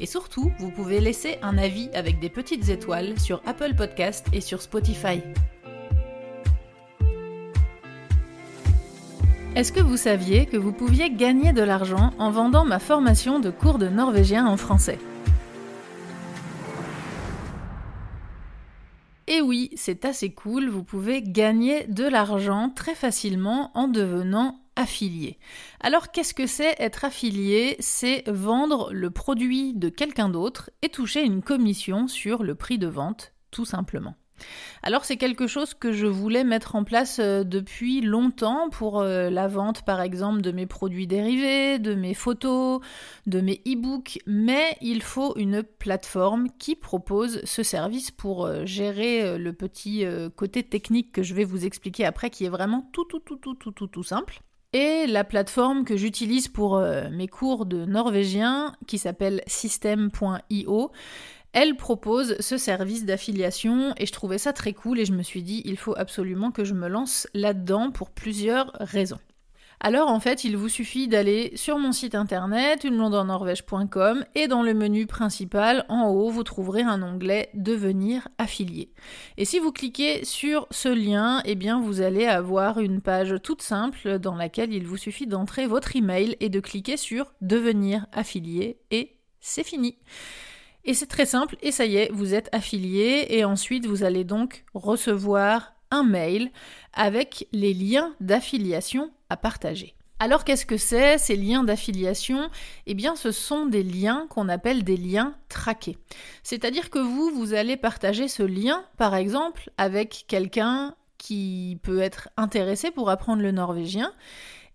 Et surtout, vous pouvez laisser un avis avec des petites étoiles sur Apple Podcast et sur Spotify. Est-ce que vous saviez que vous pouviez gagner de l'argent en vendant ma formation de cours de norvégien en français? Et oui, c'est assez cool, vous pouvez gagner de l'argent très facilement en devenant affilié. Alors qu'est-ce que c'est être affilié? C'est vendre le produit de quelqu'un d'autre et toucher une commission sur le prix de vente, tout simplement. Alors c'est quelque chose que je voulais mettre en place euh, depuis longtemps pour euh, la vente par exemple de mes produits dérivés, de mes photos, de mes e-books, mais il faut une plateforme qui propose ce service pour euh, gérer le petit côté technique que je vais vous expliquer après qui est vraiment tout tout tout tout tout tout, tout simple. Et la plateforme que j'utilise pour euh, mes cours de norvégien, qui s'appelle system.io, elle propose ce service d'affiliation et je trouvais ça très cool et je me suis dit il faut absolument que je me lance là-dedans pour plusieurs raisons. Alors en fait, il vous suffit d'aller sur mon site internet uneblondenorvège.com et dans le menu principal en haut, vous trouverez un onglet Devenir affilié. Et si vous cliquez sur ce lien, eh bien vous allez avoir une page toute simple dans laquelle il vous suffit d'entrer votre email et de cliquer sur Devenir affilié et c'est fini. Et c'est très simple, et ça y est, vous êtes affilié, et ensuite vous allez donc recevoir mail avec les liens d'affiliation à partager. Alors qu'est-ce que c'est ces liens d'affiliation? Eh bien ce sont des liens qu'on appelle des liens traqués. C'est-à-dire que vous, vous allez partager ce lien, par exemple, avec quelqu'un qui peut être intéressé pour apprendre le norvégien.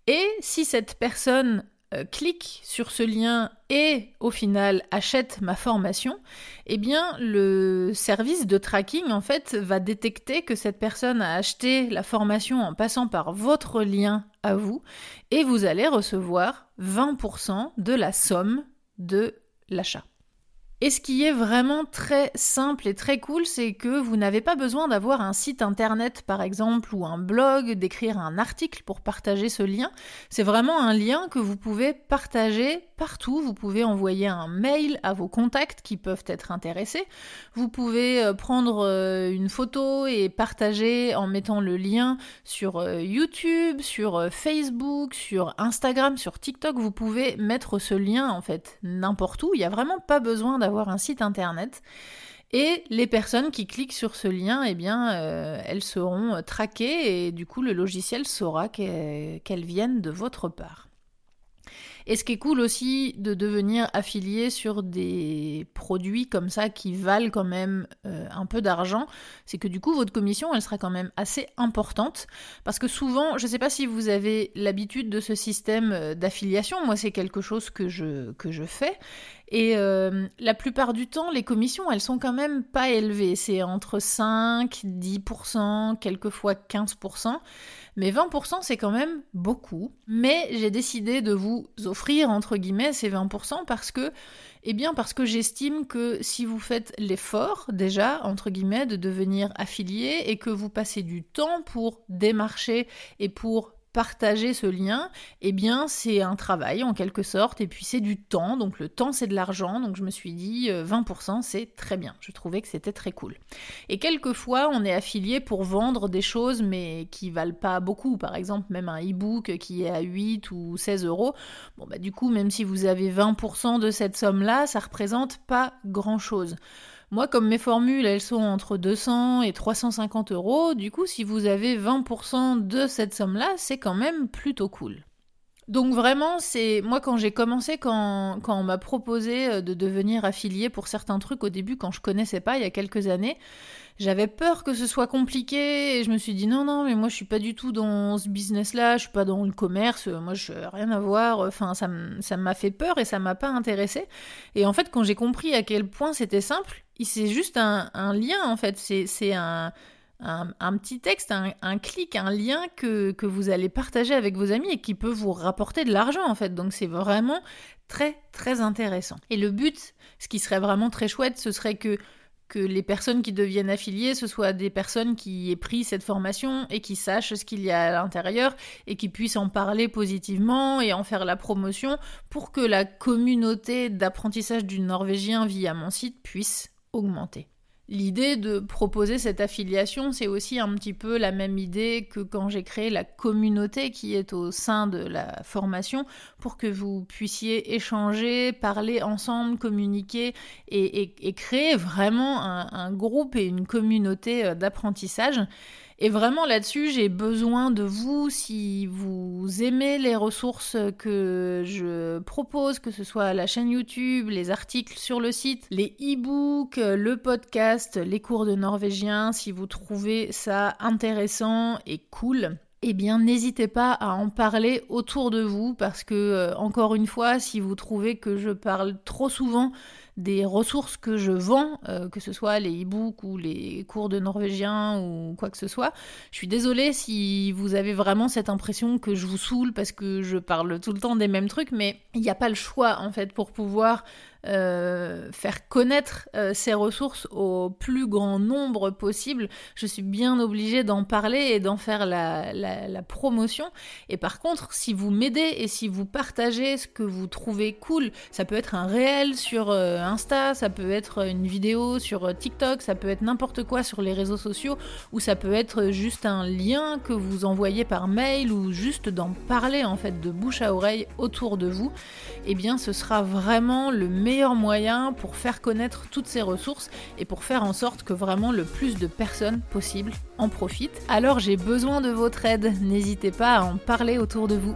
Et si cette personne euh, clique sur ce lien et au final achète ma formation, eh bien le service de tracking en fait va détecter que cette personne a acheté la formation en passant par votre lien à vous et vous allez recevoir 20% de la somme de l'achat. Et ce qui est vraiment très simple et très cool, c'est que vous n'avez pas besoin d'avoir un site internet par exemple ou un blog, d'écrire un article pour partager ce lien. C'est vraiment un lien que vous pouvez partager partout. Vous pouvez envoyer un mail à vos contacts qui peuvent être intéressés. Vous pouvez euh, prendre euh, une photo et partager en mettant le lien sur euh, YouTube, sur Facebook, sur Instagram, sur TikTok. Vous pouvez mettre ce lien en fait n'importe où. Il n'y a vraiment pas besoin d'avoir un site internet. Et les personnes qui cliquent sur ce lien, eh bien, euh, elles seront traquées et du coup, le logiciel saura qu'elles viennent de votre part. Et ce qui est cool aussi de devenir affilié sur des produits comme ça qui valent quand même euh, un peu d'argent, c'est que du coup votre commission elle sera quand même assez importante parce que souvent, je ne sais pas si vous avez l'habitude de ce système euh, d'affiliation, moi c'est quelque chose que je, que je fais et euh, la plupart du temps, les commissions, elles sont quand même pas élevées. C'est entre 5, 10%, quelquefois 15%. Mais 20%, c'est quand même beaucoup. Mais j'ai décidé de vous offrir, entre guillemets, ces 20% parce que, eh bien, parce que j'estime que si vous faites l'effort, déjà, entre guillemets, de devenir affilié et que vous passez du temps pour démarcher et pour partager ce lien, eh bien c'est un travail en quelque sorte, et puis c'est du temps, donc le temps c'est de l'argent, donc je me suis dit 20% euh, c'est très bien, je trouvais que c'était très cool. Et quelquefois on est affilié pour vendre des choses mais qui valent pas beaucoup, par exemple même un e-book qui est à 8 ou 16 euros, bon bah du coup même si vous avez 20% de cette somme là, ça représente pas grand chose. Moi, comme mes formules, elles sont entre 200 et 350 euros, du coup, si vous avez 20% de cette somme-là, c'est quand même plutôt cool. Donc vraiment, c'est moi quand j'ai commencé, quand, on m'a proposé euh, de devenir affilié pour certains trucs au début, quand je connaissais pas il y a quelques années, j'avais peur que ce soit compliqué et je me suis dit non non mais moi je suis pas du tout dans ce business là, je suis pas dans le commerce, moi je rien à voir, enfin ça m'a fait peur et ça m'a pas intéressé. Et en fait quand j'ai compris à quel point c'était simple, c'est juste un, lien en fait, c'est un un, petit texte, un, clic, un lien que, que vous allez partager avec vos amis et qui peut vous rapporter de l'argent en fait. Donc c'est vraiment très très intéressant. Et le but, ce qui serait vraiment très chouette, ce serait que que les personnes qui deviennent affiliées, ce soient des personnes qui aient pris cette formation et qui sachent ce qu'il y a à l'intérieur et qui puissent en parler positivement et en faire la promotion pour que la communauté d'apprentissage du norvégien via mon site puisse augmenter. L'idée de proposer cette affiliation, c'est aussi un petit peu la même idée que quand j'ai créé la communauté qui est au sein de la formation pour que vous puissiez échanger, parler ensemble, communiquer et, créer vraiment un, groupe et une communauté euh, d'apprentissage. Et vraiment là-dessus, j'ai besoin de vous. Si vous aimez les ressources que je propose, que ce soit la chaîne YouTube, les articles sur le site, les e-books, le podcast, les cours de norvégien, si vous trouvez ça intéressant et cool eh bien n'hésitez pas à en parler autour de vous parce que euh, encore une fois si vous trouvez que je parle trop souvent des ressources que je vends, euh, que ce soit les e-books ou les cours de norvégien ou quoi que ce soit. Je suis désolée si vous avez vraiment cette impression que je vous saoule parce que je parle tout le temps des mêmes trucs, mais il n'y a pas le choix en fait pour pouvoir euh, faire connaître euh, ces ressources au plus grand nombre possible. Je suis bien obligée d'en parler et d'en faire la, promotion. Et par contre, si vous m'aidez et si vous partagez ce que vous trouvez cool, ça peut être un réel sur euh, Insta, ça peut être une vidéo sur TikTok, ça peut être n'importe quoi sur les réseaux sociaux, ou ça peut être juste un lien que vous envoyez par mail ou juste d'en parler en fait de bouche à oreille autour de vous. Eh bien, ce sera vraiment le meilleur meilleur moyen pour faire connaître toutes ces ressources et pour faire en sorte que vraiment le plus de personnes possible en profitent. Alors j'ai besoin de votre aide, n'hésitez pas à en parler autour de vous.